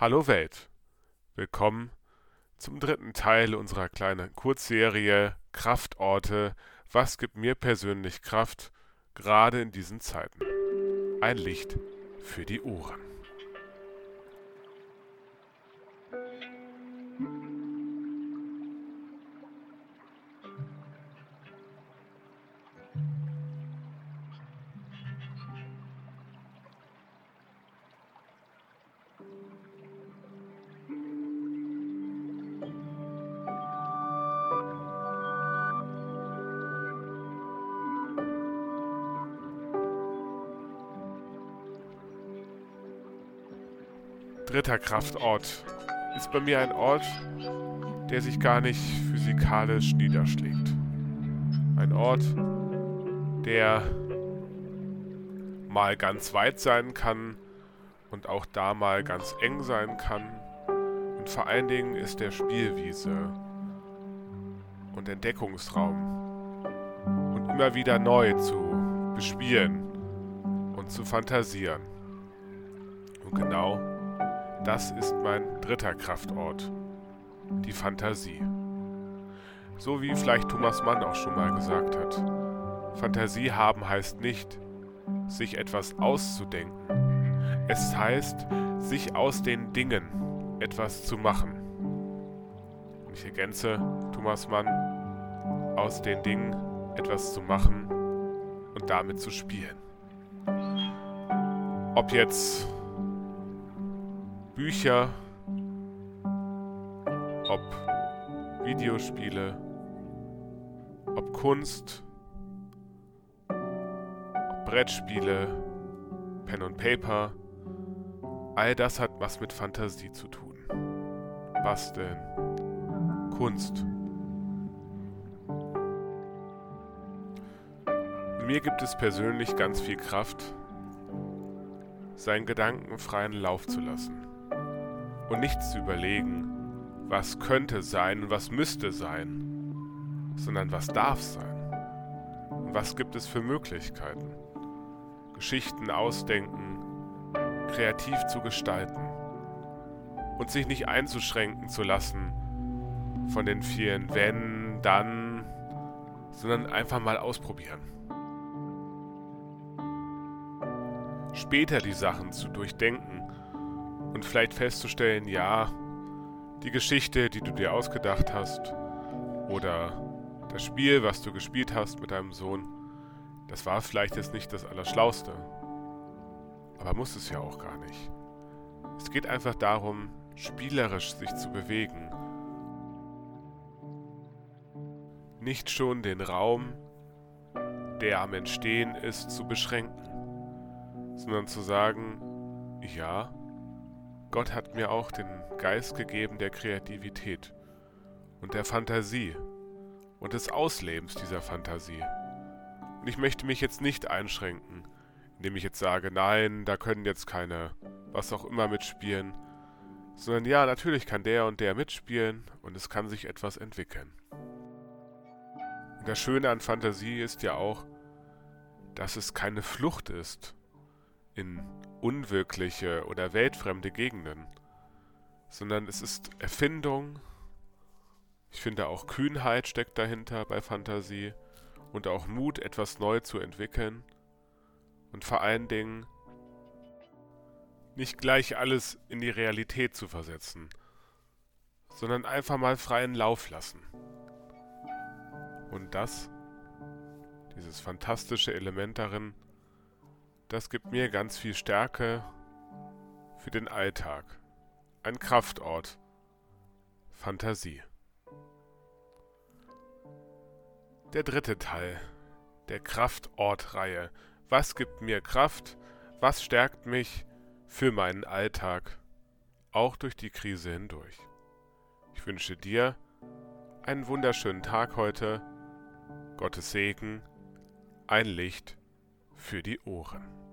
Hallo Welt. Willkommen zum dritten Teil unserer kleinen Kurzserie Kraftorte. Was gibt mir persönlich Kraft, gerade in diesen Zeiten? Ein Licht für die Ohren. Dritter Kraftort ist bei mir ein Ort, der sich gar nicht physikalisch niederschlägt. Ein Ort, der mal ganz weit sein kann und auch da mal ganz eng sein kann. Und vor allen Dingen ist der Spielwiese und Entdeckungsraum und immer wieder neu zu bespielen und zu fantasieren. Und genau das ist mein dritter Kraftort, die Fantasie. So wie vielleicht Thomas Mann auch schon mal gesagt hat. Fantasie haben heißt nicht, sich etwas auszudenken. Es heißt, sich aus den Dingen etwas zu machen. Und ich ergänze Thomas Mann, aus den Dingen etwas zu machen und damit zu spielen. Ob jetzt Bücher, ob Videospiele, ob Kunst, ob Brettspiele, Pen und Paper, all das hat was mit Fantasie zu tun. Basteln, Kunst. Mir gibt es persönlich ganz viel Kraft, seinen Gedanken freien Lauf zu lassen und nicht zu überlegen, was könnte sein und was müsste sein, sondern was darf sein und was gibt es für Möglichkeiten. Geschichten ausdenken, kreativ zu gestalten und sich nicht einzuschränken zu lassen von den vielen wenn, dann, sondern einfach mal ausprobieren. Später die Sachen zu durchdenken und vielleicht festzustellen, ja, die Geschichte, die du dir ausgedacht hast oder das Spiel, was du gespielt hast mit deinem Sohn, das war vielleicht jetzt nicht das Allerschlauste. Aber muss es ja auch gar nicht. Es geht einfach darum, spielerisch sich zu bewegen. Nicht schon den Raum, der am Entstehen ist, zu beschränken, sondern zu sagen, ja, Gott hat mir auch den Geist gegeben der Kreativität und der Fantasie und des Auslebens dieser Fantasie. Und ich möchte mich jetzt nicht einschränken, indem ich jetzt sage, nein, da können jetzt keine was auch immer mitspielen, sondern ja, natürlich kann der und der mitspielen und es kann sich etwas entwickeln. Und das Schöne an Fantasie ist ja auch, dass es keine Flucht ist in unwirkliche oder weltfremde Gegenden, sondern es ist Erfindung. Ich finde auch Kühnheit steckt dahinter bei Fantasie und auch Mut, etwas neu zu entwickeln und vor allen Dingen nicht gleich alles in die Realität zu versetzen, sondern einfach mal freien Lauf lassen. Und das, dieses fantastische Element darin, das gibt mir ganz viel Stärke für den Alltag. Ein Kraftort. Fantasie. Der dritte Teil der Kraftortreihe. Was gibt mir Kraft? Was stärkt mich für meinen Alltag? Auch durch die Krise hindurch. Ich wünsche dir einen wunderschönen Tag heute. Gottes Segen, ein Licht für die Ohren.